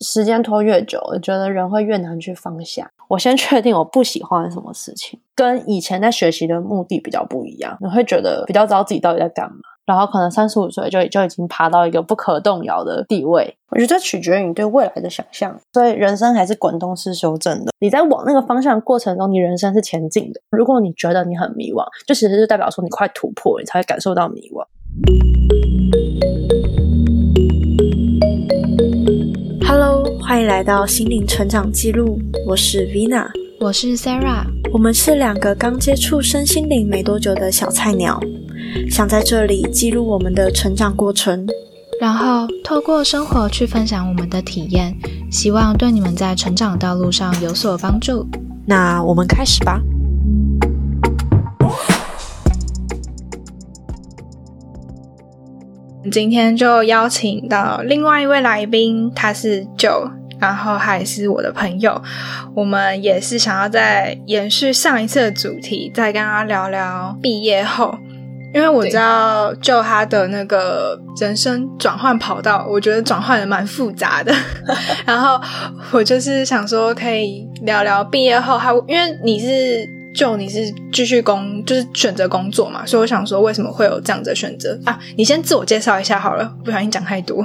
时间拖越久，我觉得人会越难去放下。我先确定我不喜欢什么事情，跟以前在学习的目的比较不一样。你会觉得比较知道自己到底在干嘛，然后可能三十五岁就就已经爬到一个不可动摇的地位。我觉得这取决于你对未来的想象，所以人生还是滚动式修正的。你在往那个方向过程中，你人生是前进的。如果你觉得你很迷惘，就其实是代表说你快突破，你才会感受到迷惘。Hello，欢迎来到心灵成长记录。我是 Vina，我是 Sarah，我们是两个刚接触身心灵没多久的小菜鸟，想在这里记录我们的成长过程，然后透过生活去分享我们的体验，希望对你们在成长道路上有所帮助。那我们开始吧。今天就邀请到另外一位来宾，他是 Joe，然后还是我的朋友。我们也是想要再延续上一次的主题，再跟他聊聊毕业后，因为我知道 Joe 他的那个人生转换跑道，我觉得转换的蛮复杂的。然后我就是想说，可以聊聊毕业后，他因为你是。就你是继续工，就是选择工作嘛，所以我想说，为什么会有这样的选择啊？你先自我介绍一下好了，不小心讲太多。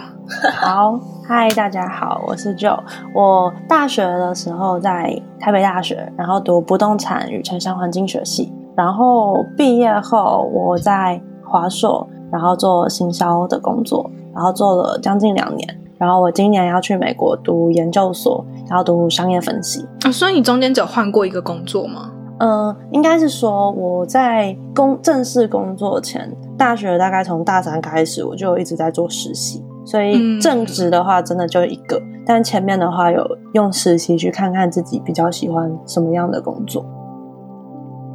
好，嗨，大家好，我是 Joe。我大学的时候在台北大学，然后读不动产与城乡环境学系，然后毕业后我在华硕，然后做行销的工作，然后做了将近两年，然后我今年要去美国读研究所，然后读商业分析。啊，所以你中间只有换过一个工作吗？嗯，应该是说我在工正式工作前，大学大概从大三开始，我就一直在做实习，所以正职的话真的就一个，但前面的话有用实习去看看自己比较喜欢什么样的工作。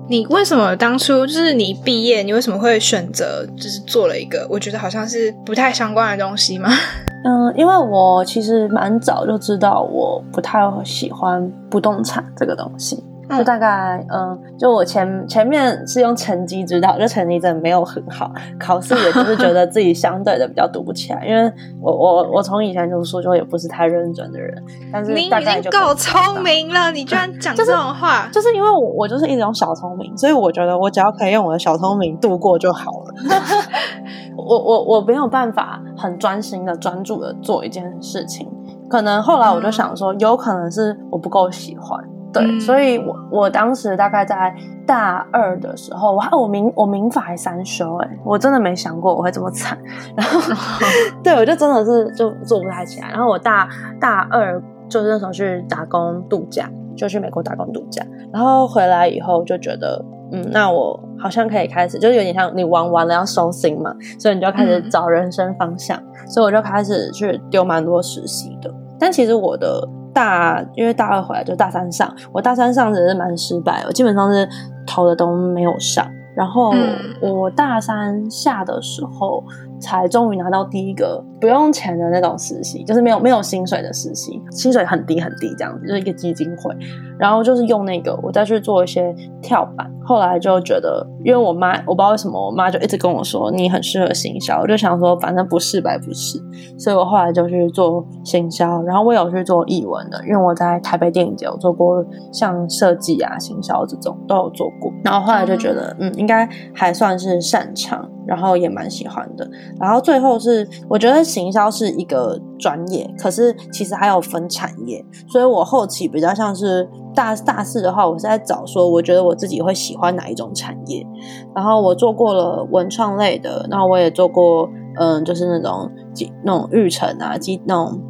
你为什么当初就是你毕业，你为什么会选择就是做了一个我觉得好像是不太相关的东西吗？嗯，因为我其实蛮早就知道我不太喜欢不动产这个东西。就大概嗯，就我前前面是用成绩知道，就成绩真的没有很好，考试也就是觉得自己相对的比较读不起来，因为我我我从以前读书就也不是太认真的人，但是你已经够聪明了，你居然讲这种话，就是因为我我就是一种小聪明，所以我觉得我只要可以用我的小聪明度过就好了。我我我没有办法很专心的专注的做一件事情，可能后来我就想说，有可能是我不够喜欢。对，所以，我我当时大概在大二的时候，我我民我民法还三修，哎，我真的没想过我会这么惨。然后，对我就真的是就做不太起来。然后我大大二就是那时候去打工度假，就去美国打工度假。然后回来以后就觉得，嗯，那我好像可以开始，就是有点像你玩完了要收心嘛，所以你就开始找人生方向。所以我就开始去丢蛮多实习的。但其实我的。大，因为大二回来就大三上，我大三上只是蛮失败，我基本上是投的都没有上。然后我大三下的时候。才终于拿到第一个不用钱的那种实习，就是没有没有薪水的实习，薪水很低很低这样子，就是一个基金会。然后就是用那个，我再去做一些跳板。后来就觉得，因为我妈，我不知道为什么，我妈就一直跟我说你很适合行销，我就想说反正不是白不是，所以我后来就去做行销。然后我有去做译文的，因为我在台北电影节有做过像设计啊、行销这种都有做过。然后后来就觉得，嗯，应该还算是擅长。然后也蛮喜欢的，然后最后是我觉得行销是一个专业，可是其实还有分产业，所以我后期比较像是大大四的话，我是在找说，我觉得我自己会喜欢哪一种产业。然后我做过了文创类的，然后我也做过，嗯，就是那种那种育成啊，机那种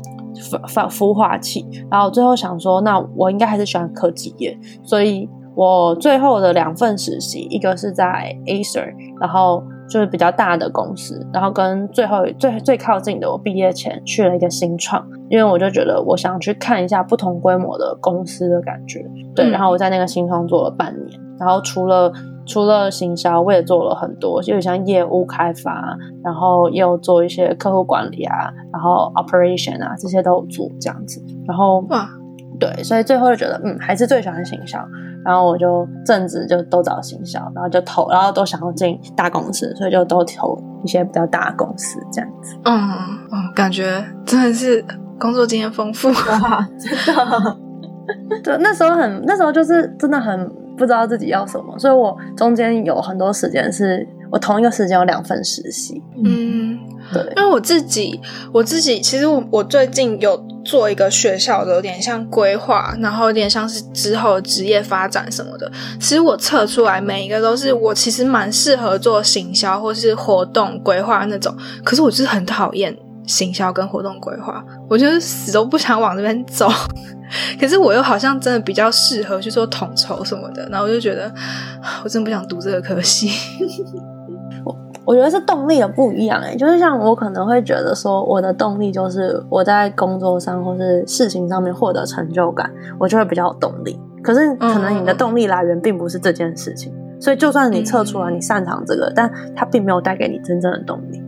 孵孵化器。然后最后想说，那我应该还是喜欢科技业，所以我最后的两份实习，一个是在 Acer，然后。就是比较大的公司，然后跟最后最最靠近的，我毕业前去了一个新创，因为我就觉得我想去看一下不同规模的公司的感觉，对。然后我在那个新创做了半年，然后除了除了行销，我也做了很多，就像业务开发，然后也有做一些客户管理啊，然后 operation 啊这些都有做这样子，然后哇，对，所以最后就觉得嗯，还是最喜欢行销。然后我就正职就都找行销，然后就投，然后都想要进大公司，所以就都投一些比较大的公司这样子。嗯嗯，感觉真的是工作经验丰富。哇，真的。对，那时候很，那时候就是真的很不知道自己要什么，所以我中间有很多时间是我同一个时间有两份实习。嗯，对，因为我自己，我自己其实我我最近有做一个学校的，有点像规划，然后有点像是之后职业发展什么的。其实我测出来每一个都是我其实蛮适合做行销或是活动规划那种，可是我就是很讨厌行销跟活动规划，我就是死都不想往这边走。可是我又好像真的比较适合去做统筹什么的，然后我就觉得我真的不想读这个科系。我觉得是动力的不一样哎、就是像我可能会觉得说，我的动力就是我在工作上或是事情上面获得成就感，我就会比较有动力。可是可能你的动力来源并不是这件事情，所以就算你测出来你擅长这个，但它并没有带给你真正的动力。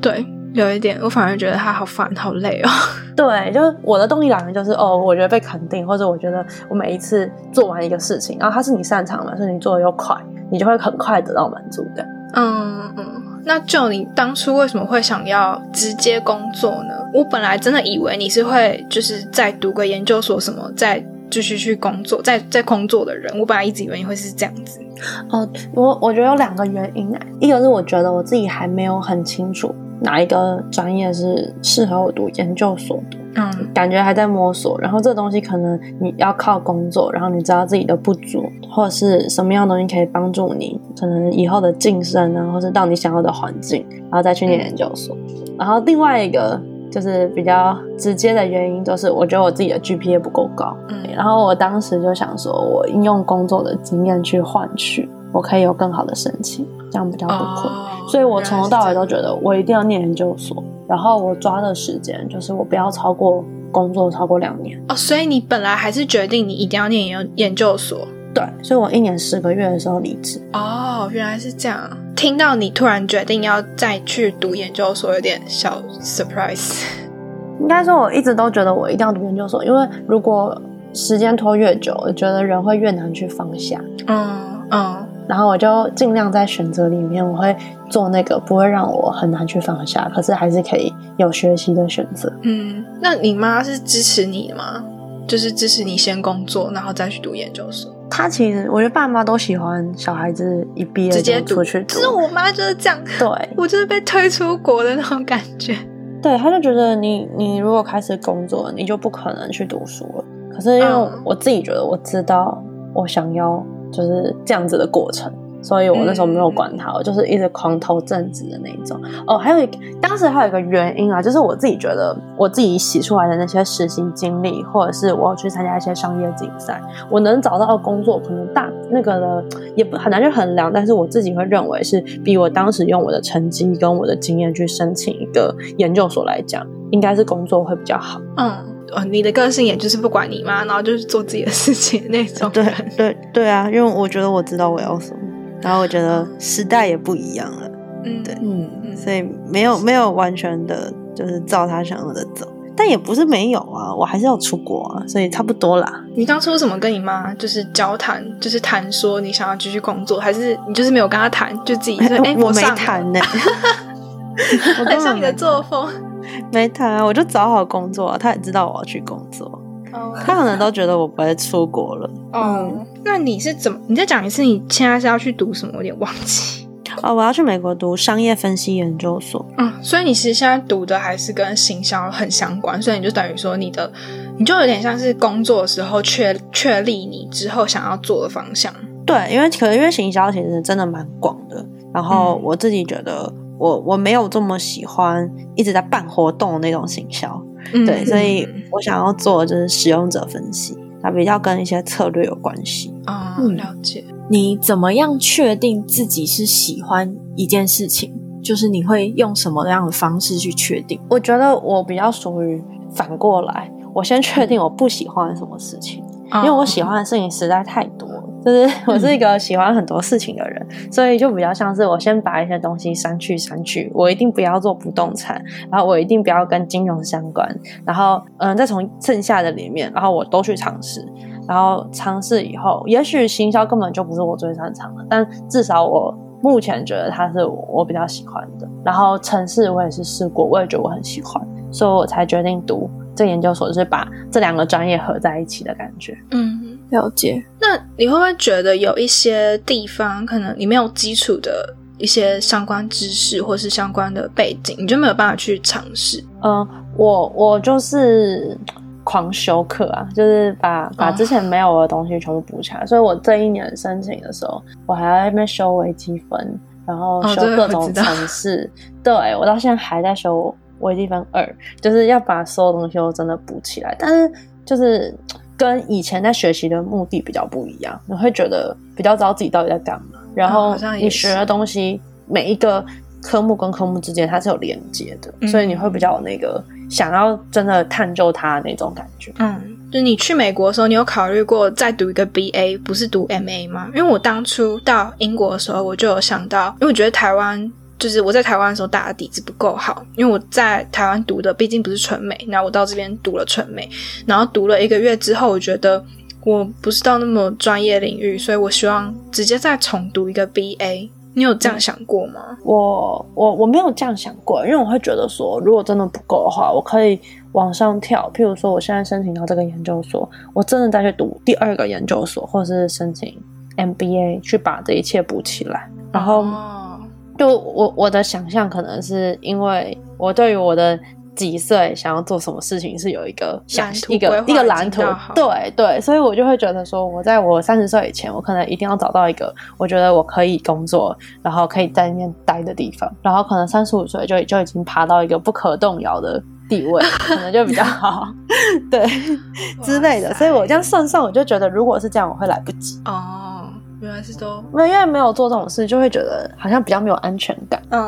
对，有一点，我反而觉得他好烦，好累哦。对，就是我的动力来源就是哦，我觉得被肯定，或者我觉得我每一次做完一个事情，然后它是你擅长的，所以你做的又快，你就会很快得到满足感。嗯嗯，那就你当初为什么会想要直接工作呢？我本来真的以为你是会就是再读个研究所什么，再继续去工作，在在工作的人。我本来一直以为你会是这样子。哦，我我觉得有两个原因，一个是我觉得我自己还没有很清楚哪一个专业是适合我读研究所的，嗯感觉还在摸索。然后这东西可能你要靠工作，然后你知道自己的不足，或者是什么样的东西可以帮助你，可能以后的晋升啊，或是到你想要的环境，然后再去念研究所。然后另外一个就是比较直接的原因，就是我觉得我自己的 GPA 不够高。嗯然后我当时就想说，我应用工作的经验去换取，我可以有更好的申请，这样比较不困。哦所以我从头到尾都觉得，得我一定要念研究所，然后我抓的时间就是我不要超过工作超过两年。哦，所以你本来还是决定你一定要念研研究所。对，所以我一年十个月的时候离职。哦，原来是这样。听到你突然决定要再去读研究所，有点小 surprise。应该说，我一直都觉得我一定要读研究所，因为如果时间拖越久，我觉得人会越难去放下。嗯嗯然后我就尽量在选择里面，我会做那个不会让我很难去放下，可是还是可以有学习的选择。嗯，那你妈是支持你的吗？就是支持你先工作，然后再去读研究所，他其实，我觉得爸妈都喜欢小孩子一毕业直接出去读其。实我妈就是这样，对我就是被推出国的那种感觉。对，他就觉得你你如果开始工作，你就不可能去读书了。可是因为嗯我自己觉得我知道我想要就是这样子的过程，所以我那时候没有管他，我就是一直狂投正职的那一种。哦，还有一个当时还有一个原因啊，就是我自己觉得我自己洗出来的那些实习经历，或者是我有去参加一些商业竞赛，我能找到的工作可能大那个的也不很难去衡量，但是我自己会认为是比我当时用我的成绩跟我的经验去申请一个研究所来讲，应该是工作会比较好。嗯，哦，你的个性也就是不管你妈，然后就是做自己的事情那 种。对对对啊，因为我觉得我知道我要什么，然后我觉得时代也不一样了，嗯，对嗯所以没有没有完全的就是照他想要的走，但也不是没有啊，我还是要出国啊，所以差不多啦。你当初怎么跟你妈就是交谈，就是谈说你想要继续工作，还是你就是没有跟她谈，就自己说 哎、我 没谈呢、我很像你的作风。没谈啊，我就找好工作啊，他也知道我要去工作，哦他可能都觉得我不会出国了。哦，那你是怎么？你再讲一次，你现在是要去读什么？我有点忘记。哦，我要去美国读商业分析研究所。嗯，所以你其实现在读的还是跟行销很相关，所以你就等于说你的，你就有点像是工作的时候确确立你之后想要做的方向。对，因为可能因为行销其实真的蛮广的，然后嗯我自己觉得我我没有这么喜欢一直在办活动的那种行销，嗯对，所以我想要做的就是使用者分析，它比较跟一些策略有关系。啊、嗯了解。你怎么样确定自己是喜欢一件事情？就是你会用什么样的方式去确定？我觉得我比较属于反过来，我先确定我不喜欢什么事情，因为我喜欢的事情实在太多了，就是我是一个喜欢很多事情的人，所以就比较像是我先把一些东西删去删去，我一定不要做不动产，然后我一定不要跟金融相关，然后嗯，再从剩下的里面，然后我都去尝试，然后尝试以后，也许行销根本就不是我最擅长的，但至少我。目前觉得它是我比较喜欢的，然后城市我也是试过，我也觉得我很喜欢，所以我才决定读这研究所就是把这两个专业合在一起的感觉。嗯，了解。那你会不会觉得有一些地方可能你没有基础的一些相关知识或是相关的背景，你就没有办法去尝试？嗯，我我就是狂修课啊，就是把把之前没有的东西全部补起来。所以我这一年申请的时候，我还在那边修微积分，然后修各种我知道程式。对我到现在还在修微积分二，就是要把所有东西都真的补起来。但是就是跟以前在学习的目的比较不一样，你会觉得比较知道自己到底在干嘛，然哦后你学的东西每一个科目跟科目之间它是有连接的，嗯所以你会比较有那个想要真的探究它的那种感觉。嗯，就你去美国的时候，你有考虑过再读一个 BA，不是读 MA 吗？因为我当初到英国的时候，我就有想到，因为我觉得台湾就是我在台湾的时候打的底子不够好，因为我在台湾读的毕竟不是纯美，然后我到这边读了纯美，然后读了一个月之后，我觉得我不是到那么专业领域，所以我希望直接再重读一个 BA。你有这样想过吗？我我我没有这样想过，因为我会觉得说，如果真的不够的话，我可以往上跳。譬如说，我现在申请到这个研究所，我真的再去读第二个研究所，或者是申请 MBA 去把这一切补起来。然后，哦，就我我的想象可能是因为我对于我的几岁想要做什么事情是有一个想一个一个蓝图对对，所以我就会觉得说，我在我三十岁以前，我可能一定要找到一个我觉得我可以工作，然后可以在那边待的地方，然后可能三十五岁就就已经爬到一个不可动摇的地位，可能就比较好，对之类的。所以我这样算算，我就觉得如果是这样，我会来不及。哦，原来是都，没有，因为没有做这种事，就会觉得好像比较没有安全感。嗯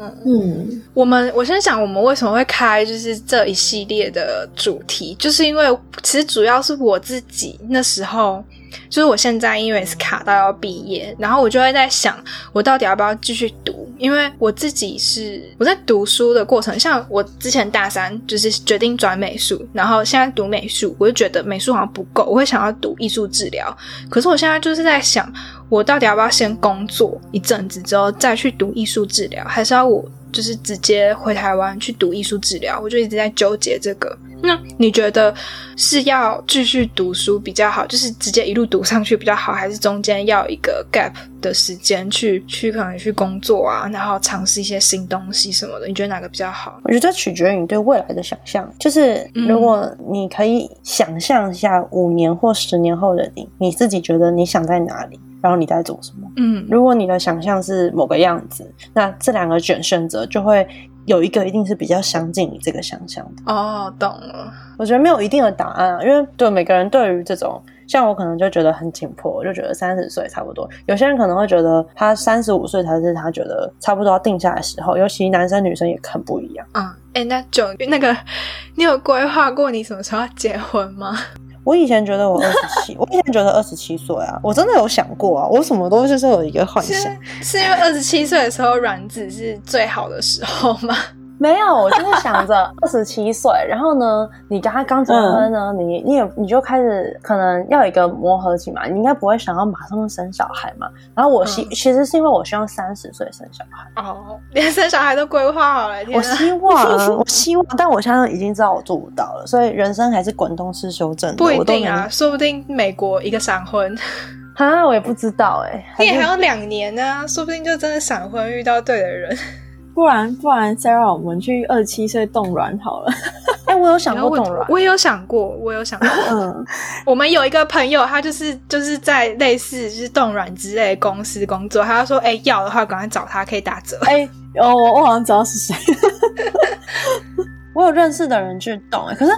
嗯。嗯，我们我先想我们为什么会开就是这一系列的主题，就是因为其实主要是我自己那时候，就是我现在因为是卡到要毕业，然后我就会在想，我到底要不要继续读？因为我自己是我在读书的过程，像我之前大三就是决定转美术，然后现在读美术，我就觉得美术好像不够，我会想要读艺术治疗。可是我现在就是在想，我到底要不要先工作一阵子之后再去读艺术治疗，还是要我就是直接回台湾去读艺术治疗？我就一直在纠结这个。那你觉得是要继续读书比较好，就是直接一路读上去比较好，还是中间要一个 gap 的时间去去可能去工作啊，然后尝试一些新东西什么的？你觉得哪个比较好？我觉得取决于你对未来的想象。就是嗯如果你可以想象一下五年或十年后的你，你自己觉得你想在哪里，然后你在做什么。嗯如果你的想象是某个样子，那这两个选选择就会有一个一定是比较相近你这个想象的。哦，懂了。我觉得没有一定的答案啊，因为对每个人对于这种，像我可能就觉得很紧迫，我就觉得三十岁差不多。有些人可能会觉得他三十五岁才是他觉得差不多要定下来的时候，尤其男生女生也很不一样。嗯，哎，那九那个，你有规划过你什么时候要结婚吗？我以前觉得我二十七，我以前觉得二十七岁啊，我真的有想过啊，我什么东西是有一个幻想。是因为二十七岁的时候卵子是最好的时候吗？没有，我就是想着 二十七岁，然后呢，你跟他刚结婚呢，你你也你就开始可能要有一个磨合期嘛，你应该不会想要马上生小孩嘛。然后我希、嗯。其实是因为我希望三十岁生小孩，哦，连生小孩都规划好了，我希望啊，我希望，但我现在已经知道我做不到了，所以人生还是滚动式修正的，不一定啊，能说不定美国一个闪婚，啊，我也不知道哎、你也还有两年呢、说不定就真的闪婚遇到对的人。不然不然，Sarah，我们去二十七岁冻卵好了。哎、我有想过冻卵，我也有想过，我有想过。嗯，我们有一个朋友，他就是就是在类似就是冻卵之类的公司工作，他就说，哎、要的话赶快找他，可以打折。哎、哦，我我好像知道是谁。我有认识的人去动、欸，可是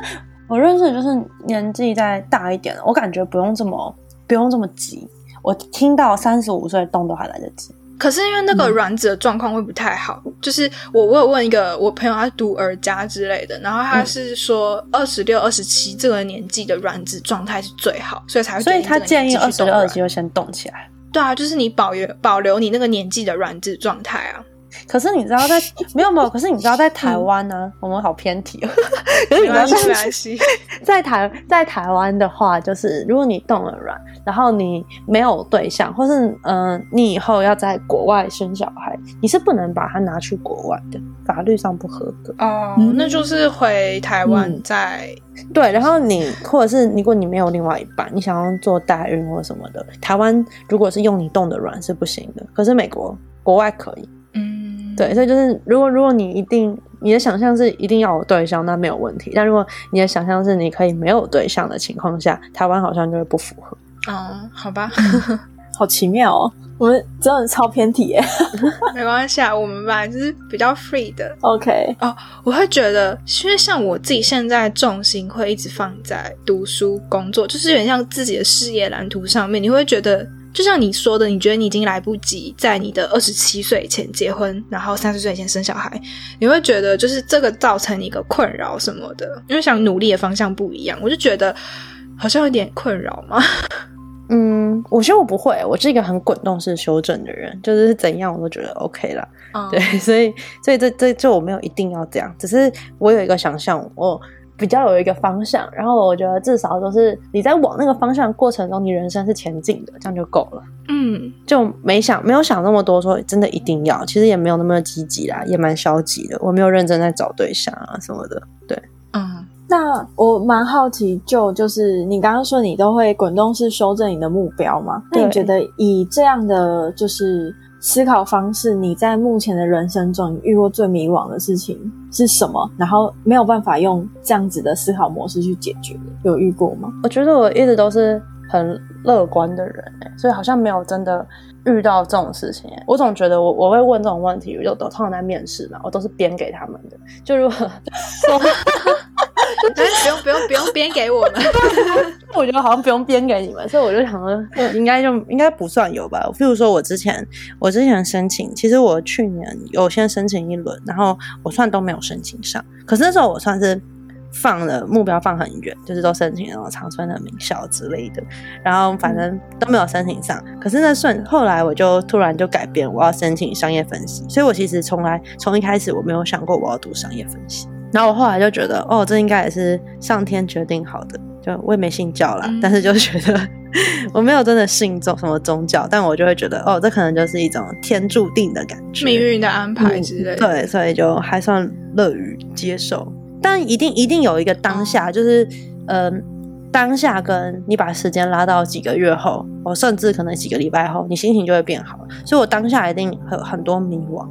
我认识的就是年纪再大一点的，我感觉不用这么不用这么急。我听到三十五岁动都还来得及。可是因为那个卵子的状况会不太好，就是我我有问一个我朋友，他读儿家之类的，然后他是说二十六、二十七这个年纪的卵子状态是最好，所以才会所以他建议二十六、二十七就先动起来。对啊，就是你保留保留你那个年纪的卵子状态啊。可是你知道在 没有没有，可是你知道在台湾呢、我们好偏题哦。可是你知道在。在台在台湾的话，就是如果你动了卵，然后你没有对象，或是嗯、呃你以后要在国外生小孩，你是不能把它拿去国外的，法律上不合格。哦，嗯那就是回台湾嗯再对，然后你或者是如果你没有另外一半，你想要做代孕或什么的，台湾如果是用你冻的卵是不行的，可是美国国外可以。嗯，对，所以就是如果如果你一定你的想象是一定要有对象，那没有问题。但如果你的想象是你可以没有对象的情况下，台湾好像就会不符合。嗯，好吧，好奇妙哦，我们真的超偏题耶。没关系啊，我们吧就是比较 free 的。OK，哦我会觉得，因为像我自己现在重心会一直放在读书、工作，就是有点像自己的事业蓝图上面。你会觉得，就像你说的，你觉得你已经来不及在你的二十七岁前结婚，然后三十岁前生小孩，你会觉得就是这个造成你一个困扰什么的，因为想努力的方向不一样，我就觉得好像有点困扰嘛。嗯，我觉得我不会，我是一个很滚动式修正的人，就是怎样我都觉得 OK 啦。嗯对，所以所以这这这我没有一定要这样，只是我有一个想象，我比较有一个方向，然后我觉得至少都是你在往那个方向过程中，你人生是前进的，这样就够了。嗯，就没想没有想那么多，说真的一定要，其实也没有那么积极啦，也蛮消极的。我没有认真在找对象啊什么的。对，嗯，那我蛮好奇，就就是你刚刚说你都会滚动式修正你的目标嘛？那你对觉得以这样的就是思考方式，你在目前的人生中，遇过最迷惘的事情是什么？然后没有办法用这样子的思考模式去解决，有遇过吗？我觉得我一直都是很乐观的人、所以好像没有真的遇到这种事情、我总觉得我我会问这种问题，我就都通常在面试嘛，我都是编给他们的。就如果说，但是不用不用不用编给我们。我觉得好像不用编给你们，所以我就想说，应该就应该不算有吧。譬如说我之前我之前申请，其实我去年有先申请一轮，然后我算都没有申请上。可是那时候我算是放了目标放很远，就是都申请那种长春的名校之类的，然后反正都没有申请上。可是那顺后来我就突然就改变，我要申请商业分析，所以我其实从来从一开始我没有想过我要读商业分析。然后我后来就觉得，哦，这应该也是上天决定好的。就我也没信教啦，嗯但是就觉得 我没有真的信宗什么宗教，但我就会觉得，哦，这可能就是一种天注定的感觉，命运的安排之类的。对，所以就还算乐于接受，但一定一定有一个当下，就是嗯、呃当下跟你把时间拉到几个月后，我甚至可能几个礼拜后，你心情就会变好。所以我当下一定很很多迷惘。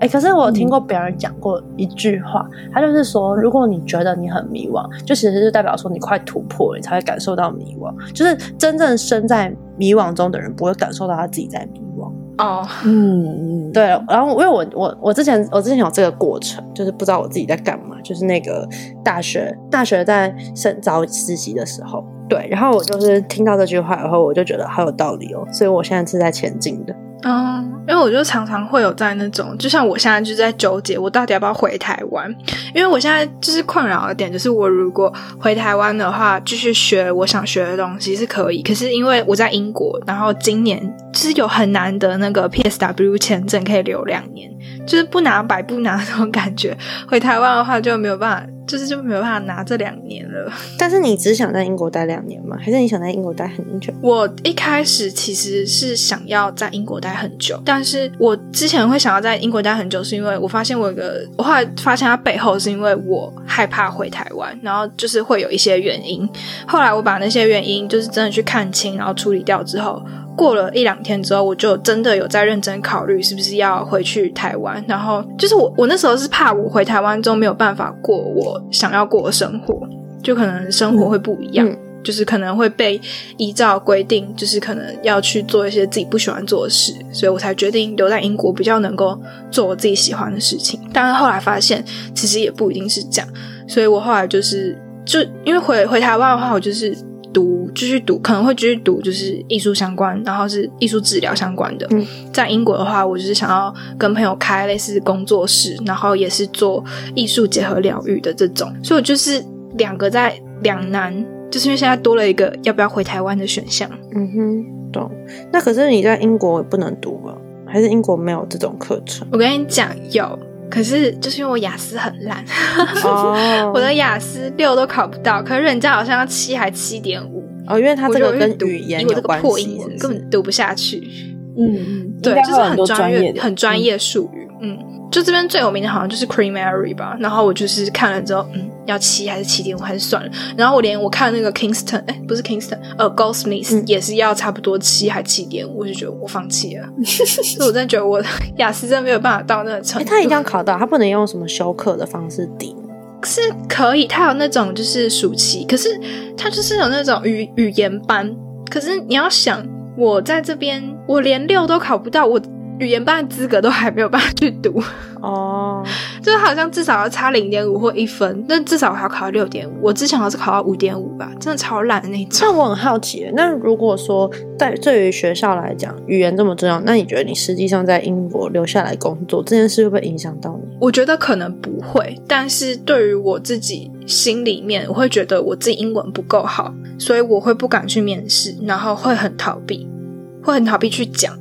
哎、可是我有听过别人讲过一句话，他就是说，如果你觉得你很迷惘，就其实就代表说你快突破，你才会感受到迷惘。就是真正身在迷惘中的人，不会感受到他自己在迷惘。哦，嗯嗯，对，然后因为我我我之前我之前有这个过程，就是不知道我自己在干嘛，就是那个大学大学在深找实习的时候，对，然后我就是听到这句话以后，我就觉得好有道理哦，所以我现在是在前进的。嗯，因为我就常常会有在那种，就像我现在就在纠结，我到底要不要回台湾？因为我现在就是困扰的点，就是我如果回台湾的话，继续学我想学的东西是可以，可是因为我在英国，然后今年就是有很难得那个 PSW 签证可以留两年，就是不拿白不拿那种感觉。回台湾的话就没有办法，就是就没有办法拿这两年了。但是你只想在英国待两年吗？还是你想在英国待很久？我一开始其实是想要在英国待待很久，但是我之前会想要在英国待很久，是因为我发现我有个，我后来发现它背后是因为我害怕回台湾，然后就是会有一些原因。后来我把那些原因就是真的去看清，然后处理掉之后，过了一两天之后，我就真的有在认真考虑是不是要回去台湾。然后就是我，我那时候是怕我回台湾之后没有办法过我想要过的生活，就可能生活会不一样。就是可能会被依照规定，就是可能要去做一些自己不喜欢做的事，所以我才决定留在英国，比较能够做我自己喜欢的事情。但是后来发现，其实也不一定是这样，所以我后来就是就因为回回台湾的话，我就是读继续读，可能会继续读就是艺术相关，然后是艺术治疗相关的。嗯在英国的话，我就是想要跟朋友开类似工作室，然后也是做艺术结合疗愈的这种，所以我就是两个在两难。就是因为现在多了一个要不要回台湾的选项，嗯哼，懂。那可是你在英国也不能读啊，还是英国没有这种课程？我跟你讲有，可是就是因为我雅思很烂，哦 我的雅思六都考不到，可是人家好像要七还七点五，哦，因为他这个跟读语言有关系，破英文根本读不下去。嗯嗯，对，就是很专业，很专业术语。嗯，就这边最有名的好像就是 Cream Mary 吧。然后我就是看了之后，嗯，要七还是七点五还是算了。然后我连我看那个 Kingston，哎，不是 Kingston，呃，Goldsmith、嗯也是要差不多七还七点五，我就觉得我放弃了。所以我真的觉得我雅思真的没有办法到那个程哎，度。他一定要考到，他不能用什么修课的方式抵。是可以，他有那种就是暑期，可是他就是有那种语语言班。可是你要想，我在这边，我连六都考不到，我语言班的资格都还没有办法去读，哦，就是好像至少要差零点五或一分，但至少还要考到六点五。我之前好像是考到五点五吧，真的超烂的那种。那我很好奇，那如果说在对于学校来讲，语言这么重要，那你觉得你实际上在英国留下来工作这件事会不会影响到你？我觉得可能不会，但是对于我自己心里面，我会觉得我自己英文不够好，所以我会不敢去面试，然后会很逃避，会很逃避去讲。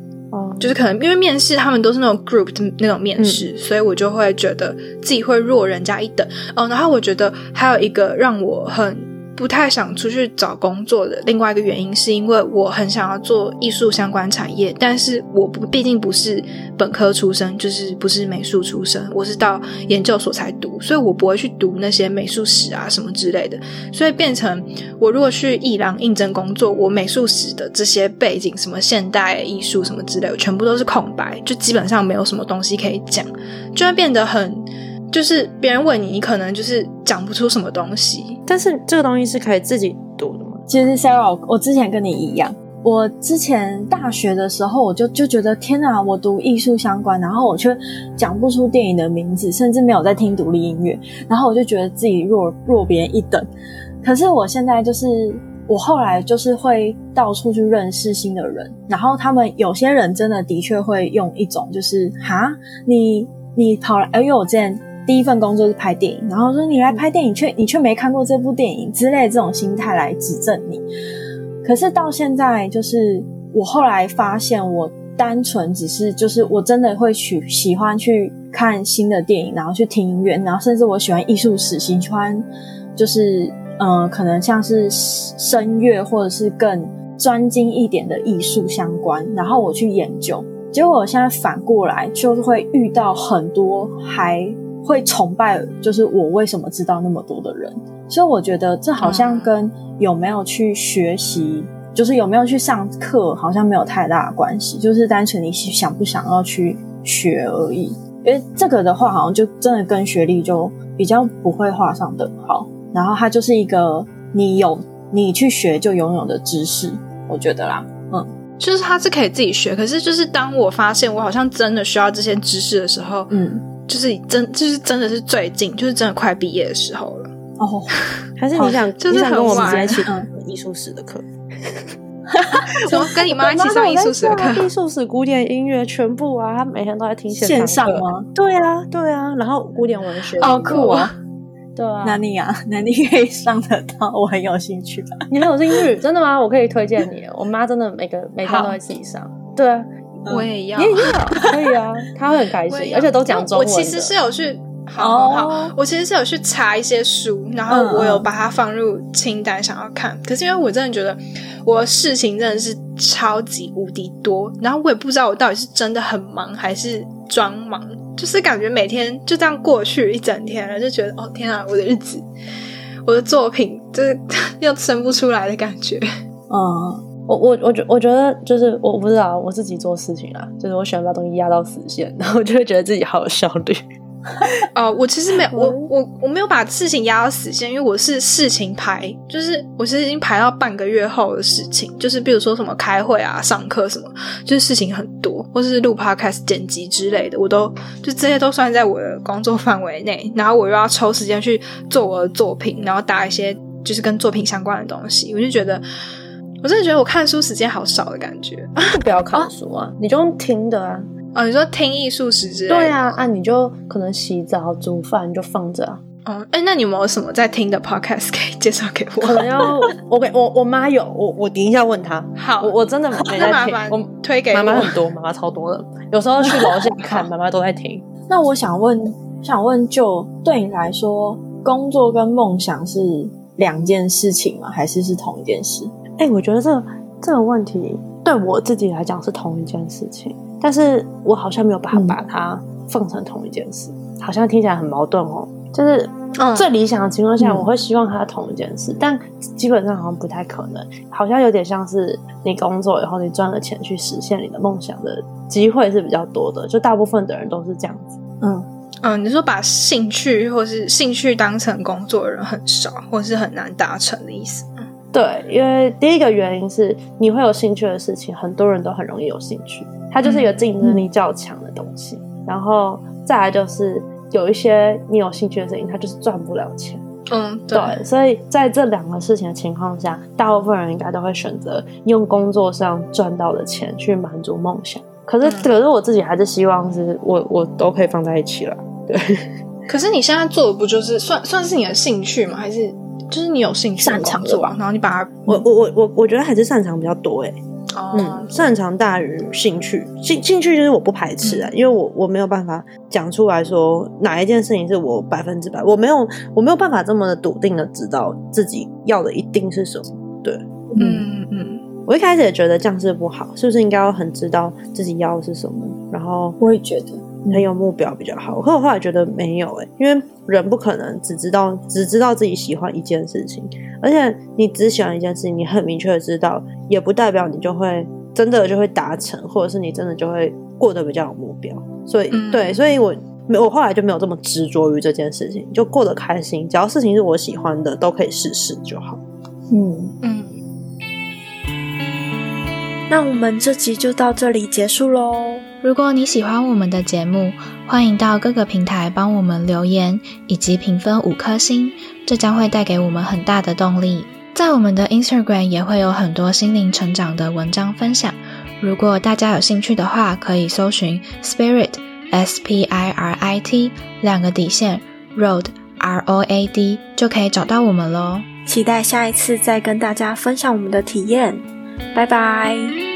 哦，就是可能因为面试他们都是那种 group 的那种面试，所以我就会觉得自己会弱人家一等哦。然后我觉得还有一个让我很不太想出去找工作的另外一个原因，是因为我很想要做艺术相关产业，但是我不毕竟不是本科出身，就是不是美术出身，我是到研究所才读，所以我不会去读那些美术史啊什么之类的，所以变成我如果去艺廊应征工作，我美术史的这些背景，什么现代艺术什么之类的，全部都是空白，就基本上没有什么东西可以讲，就会变得很，就是别人问你，你可能就是讲不出什么东西。但是这个东西是可以自己读的吗？其实 Sarah，我之前跟你一样，我之前大学的时候，我就就觉得天哪，我读艺术相关，然后我却讲不出电影的名字，甚至没有在听独立音乐，然后我就觉得自己弱弱别人一等。可是我现在就是，我后来就是会到处去认识新的人，然后他们有些人真的的确会用一种就是哈，你你跑来，因为我之前。第一份工作是拍电影，然后说你来拍电影，却你却没看过这部电影之类这种心态来指正你。可是到现在，就是我后来发现，我单纯只是就是我真的会去喜欢去看新的电影，然后去听音乐，然后甚至我喜欢艺术史，喜欢就是呃，可能像是声乐或者是更专精一点的艺术相关，然后我去研究。结果我现在反过来，就是会遇到很多还。会崇拜，就是我为什么知道那么多的人，所以我觉得这好像跟有没有去学习，就是有没有去上课，好像没有太大的关系，就是单纯你想不想要去学而已。因为这个的话，好像就真的跟学历就比较不会画上等号，然后它就是一个你有你去学就拥有的知识，我觉得啦，嗯，就是它是可以自己学，可是就是当我发现我好像真的需要这些知识的时候，嗯。就是真，就是真的是最近，就是真的快毕业的时候了。哦，还是你想，就是跟我们很直接晚去艺术史的课？怎么跟你妈一起上艺术史的课？艺术史、古典音乐全部啊，她每天都在听线上吗？对啊，对啊，然后古典文学哦，酷啊！对啊，那你啊，那你可以上得到，我很有兴趣。你很有兴趣，真的吗？我可以推荐你。我妈真的每个每天都会自己上。对啊，我也要，也要，可以啊，他会很开心，而且都讲中文。我其实是有去，好好好，我其实是有去查一些书，然后我有把它放入清单，想要看。可是因为我真的觉得我事情真的是超级无敌多，然后我也不知道我到底是真的很忙还是装忙，就是感觉每天就这样过去一整天了，就觉得哦天啊，我的日子，我的作品就是又生不出来的感觉。嗯。我我我觉我觉得就是我不知道我自己做事情啊，就是我喜欢把东西压到死线，然后我就会觉得自己好有效率。哦，我其实没有，我我我没有把事情压到死线，因为我是事情排，就是我是已经排到半个月后的事情，就是比如说什么开会啊、上课什么，就是事情很多，或是录 podcast 剪辑之类的，我都就这些都算在我的工作范围内，然后我又要抽时间去做我的作品，然后打一些就是跟作品相关的东西，我就觉得。我真的觉得我看书时间好少的感觉，就不要看书啊，你就用听的啊。哦，你说听艺术史之类的？对啊，啊，你就可能洗澡、煮饭就放着啊。哦，哎，那你有没有什么在听的 podcast 可以介绍给我？可能要 我给我我妈有，我我等一下问她。好，我我真的没在听。我推给妈妈很多，妈妈超多的。有时候去楼下看，妈妈都在听。那我想问，想问，就对你来说，工作跟梦想是两件事情吗？还是是同一件事？哎、我觉得这个这个问题对我自己来讲是同一件事情，但是我好像没有办法嗯把它放成同一件事，好像听起来很矛盾哦。就是嗯最理想的情况下，嗯我会希望它同一件事，但基本上好像不太可能。好像有点像是你工作以后，你赚了钱去实现你的梦想的机会是比较多的，就大部分的人都是这样子。嗯，嗯，你说把兴趣或是兴趣当成工作的人很少，或是很难达成的意思。对，因为第一个原因是你会有兴趣的事情，很多人都很容易有兴趣，它就是一个竞争力较强的东西。然后再来就是有一些你有兴趣的事情，它就是赚不了钱。嗯，对，对，所以在这两个事情的情况下，大部分人应该都会选择用工作上赚到的钱去满足梦想。可是，嗯可是我自己还是希望是我我都可以放在一起了。对，可是你现在做的不就是算算是你的兴趣吗？还是就是你有兴趣擅长工作的吧然后你把它我我我我我觉得还是擅长比较多诶、哦。嗯，擅长大于兴趣，兴兴趣就是我不排斥啊，因为我我没有办法讲出来说哪一件事情是我百分之百，我没有我没有办法这么的笃定的知道自己要的一定是什么。嗯，嗯。嗯。我一开始也觉得这样是不好，是不是应该要很知道自己要的是什么，然后我也觉得，很有目标比较好。可我后来觉得没有诶、因为人不可能只知道只知道自己喜欢一件事情，而且你只喜欢一件事情，你很明确的知道，也不代表你就会真的就会达成，或者是你真的就会过得比较有目标。所以、嗯对，所以我没我后来就没有这么执着于这件事情，就过得开心，只要事情是我喜欢的，都可以试试就好。嗯，嗯，那我们这集就到这里结束喽。如果你喜欢我们的节目，欢迎到各个平台帮我们留言以及评分五颗星，这将会带给我们很大的动力。在我们的 Instagram 也会有很多心灵成长的文章分享，如果大家有兴趣的话，可以搜寻 Spirit S P I R I T 两个底线 Road R O A D 就可以找到我们喽。期待下一次再跟大家分享我们的体验，拜拜。